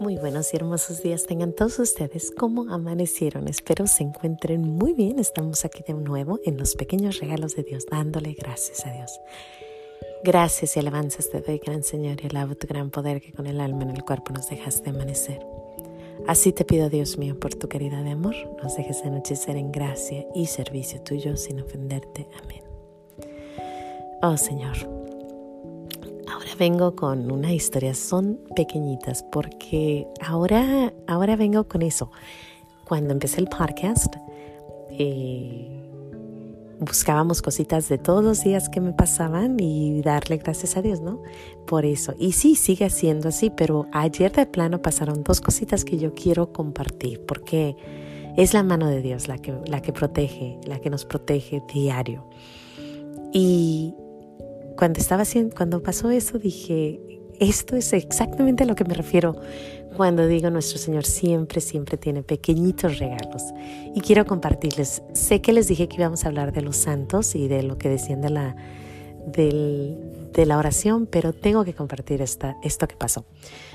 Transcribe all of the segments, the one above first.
Muy buenos y hermosos días tengan todos ustedes. ¿Cómo amanecieron? Espero se encuentren muy bien. Estamos aquí de nuevo en los pequeños regalos de Dios, dándole gracias a Dios. Gracias y alabanzas te doy, gran Señor, y alabo tu gran poder que con el alma en el cuerpo nos dejaste amanecer. Así te pido, Dios mío, por tu caridad de amor, nos dejes anochecer en gracia y servicio tuyo sin ofenderte. Amén. Oh Señor, Ahora vengo con una historia, son pequeñitas porque ahora, ahora vengo con eso. Cuando empecé el podcast, eh, buscábamos cositas de todos los días que me pasaban y darle gracias a Dios, ¿no? Por eso. Y sí, sigue siendo así, pero ayer de plano pasaron dos cositas que yo quiero compartir porque es la mano de Dios la que, la que protege, la que nos protege diario. Y cuando estaba haciendo, cuando pasó eso dije, esto es exactamente a lo que me refiero cuando digo nuestro Señor siempre, siempre tiene pequeñitos regalos. Y quiero compartirles, sé que les dije que íbamos a hablar de los santos y de lo que decían de la, de la oración, pero tengo que compartir esta, esto que pasó.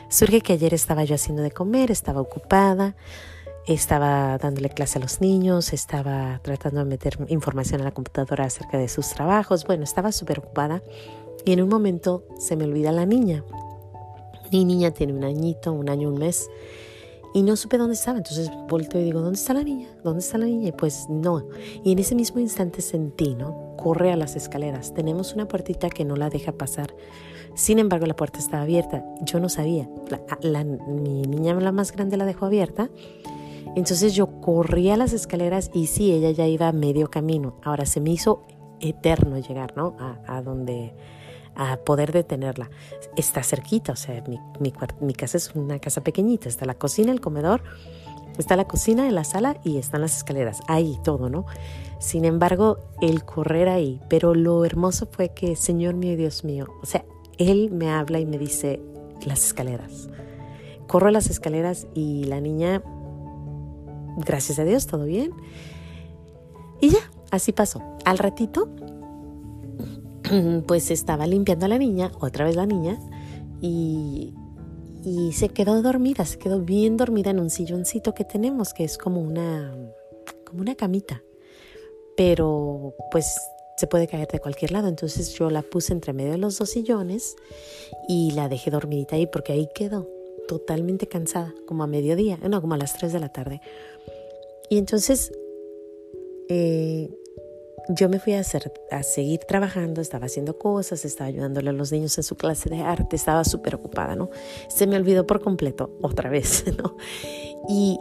Surge que ayer estaba yo haciendo de comer, estaba ocupada, estaba dándole clase a los niños, estaba tratando de meter información a la computadora acerca de sus trabajos. Bueno, estaba súper ocupada y en un momento se me olvida la niña. Mi niña tiene un añito, un año, un mes y no supe dónde estaba. Entonces volteo y digo, ¿dónde está la niña? ¿Dónde está la niña? Y pues no. Y en ese mismo instante sentí, ¿no? Corre a las escaleras. Tenemos una puertita que no la deja pasar. Sin embargo, la puerta estaba abierta. Yo no sabía. mi niña, la más grande, la dejó abierta entonces yo corrí a las escaleras y sí, ella ya iba a medio camino. Ahora se me hizo eterno llegar, ¿no? A, donde, a poder detenerla. Está cerquita, o sea, mi, mi, casa es una casa pequeñita. Está la cocina, el comedor, está la cocina, la sala y están las escaleras. Ahí todo, ¿no? Sin embargo, el correr ahí, pero lo hermoso fue que, Señor mío, Dios mío, o sea, Él me habla y me dice las escaleras. Corro las escaleras y la niña gracias a Dios, todo bien. Y ya, así pasó. Al ratito, pues estaba limpiando a la niña, otra vez la niña, y, se quedó dormida, se quedó bien dormida en un silloncito que tenemos, que es como una, como una camita. Pero pues se puede caer de cualquier lado. Entonces yo la puse entre medio de los dos sillones y la dejé dormidita ahí porque ahí quedó totalmente cansada, como a mediodía, no, como a las 3 de la tarde. Y entonces eh, yo me fui a, hacer, a seguir trabajando, estaba haciendo cosas, estaba ayudándole a los niños en su clase de arte, estaba súper ocupada, ¿no? Se me olvidó por completo, otra vez, ¿no? Y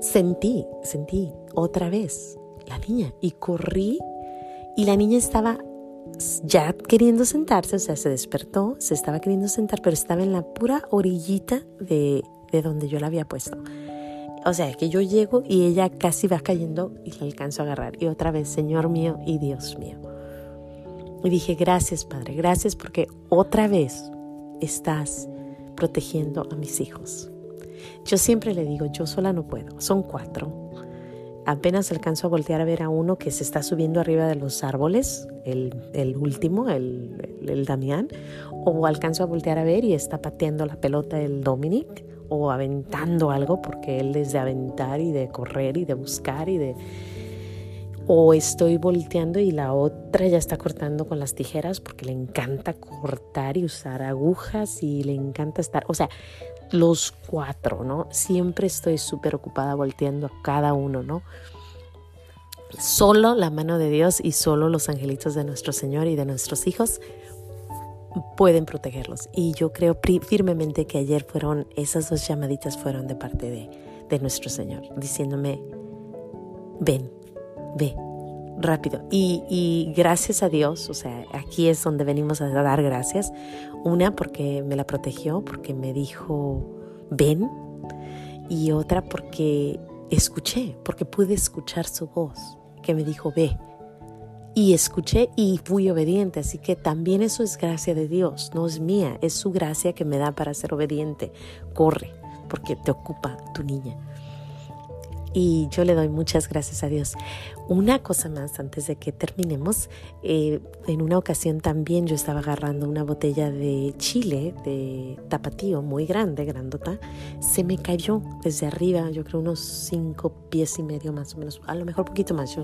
sentí, sentí otra vez la niña y corrí y la niña estaba ya queriendo sentarse, o sea, se despertó, se estaba queriendo sentar, pero estaba en la pura orillita de, de donde yo la había puesto. O sea, que yo llego y ella casi va cayendo y la alcanzo a agarrar. Y otra vez, Señor mío y Dios mío. Y dije, gracias Padre, gracias porque otra vez estás protegiendo a mis hijos. Yo siempre le digo, yo sola no puedo, son cuatro. Apenas alcanzo a voltear a ver a uno que se está subiendo arriba de los árboles, el, el último, el, el Damián, o alcanzo a voltear a ver y está pateando la pelota el Dominic o aventando algo, porque él es de aventar y de correr y de buscar y de... O estoy volteando y la otra ya está cortando con las tijeras porque le encanta cortar y usar agujas y le encanta estar, o sea, los cuatro, ¿no? Siempre estoy súper ocupada volteando a cada uno, ¿no? Solo la mano de Dios y solo los angelitos de nuestro Señor y de nuestros hijos pueden protegerlos. Y yo creo firmemente que ayer fueron, esas dos llamaditas fueron de parte de, de nuestro Señor, diciéndome, ven, ve, rápido. Y, gracias a Dios, o sea, aquí es donde venimos a dar gracias. Una porque me la protegió, porque me dijo, ven. Y otra porque escuché, porque pude escuchar su voz, que me dijo, ve y escuché y fui obediente. Así que también eso es gracia de Dios, no es mía, es su gracia que me da para ser obediente. Corre, porque te ocupa tu niña. Y yo le doy muchas gracias a Dios. Una cosa más antes de que terminemos, eh, en una ocasión también yo estaba agarrando una botella de chile, de tapatío, muy grande, grandota, se me cayó desde arriba, yo creo unos cinco pies y medio más o menos, a lo mejor poquito más. Yo,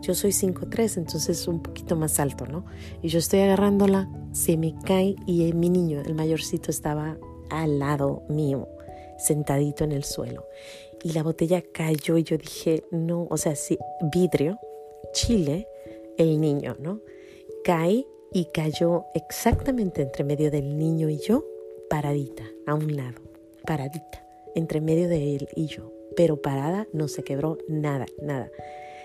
yo soy 5'3, entonces un poquito más alto, ¿no? Y yo estoy agarrándola, se me cae y mi niño, el mayorcito, estaba al lado mío, sentadito en el suelo y la botella cayó y yo dije, no, o sea, sí, vidrio, chile, el niño, ¿no? Cae y cayó exactamente entre medio del niño y yo, paradita, a un lado, paradita, entre medio de él y yo, pero parada, no se quebró nada, nada.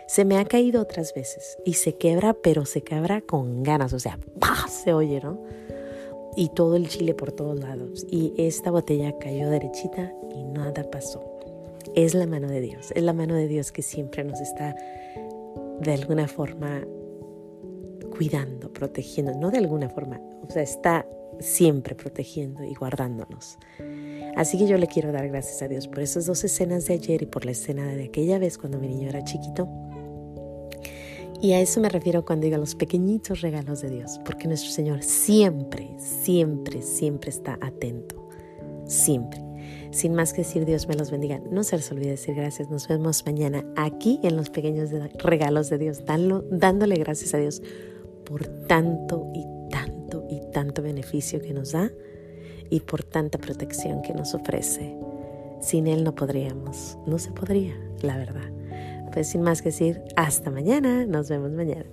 Se me ha caído otras veces y se quebra, pero se quebra con ganas, o sea, ¡pah! se oye, ¿no? Y todo el chile por todos lados. Y esta botella cayó derechita y nada pasó es la mano de Dios, es la mano de Dios que siempre nos está de alguna forma cuidando, protegiendo, no de alguna forma, o sea, está siempre protegiendo y guardándonos. Así que yo le quiero dar gracias a Dios por esas dos escenas de ayer y por la escena de aquella vez cuando mi niño era chiquito. Y a eso me refiero cuando digo los pequeñitos regalos de Dios, porque nuestro Señor siempre, siempre, siempre está atento, siempre. Sin más que decir, Dios me los bendiga. No se les olvide decir gracias. Nos vemos mañana aquí en los pequeños regalos de Dios, dándole gracias a Dios por tanto y tanto y tanto beneficio que nos da y por tanta protección que nos ofrece. Sin Él no podríamos, no se podría, la verdad. Pues sin más que decir, hasta mañana, nos vemos mañana.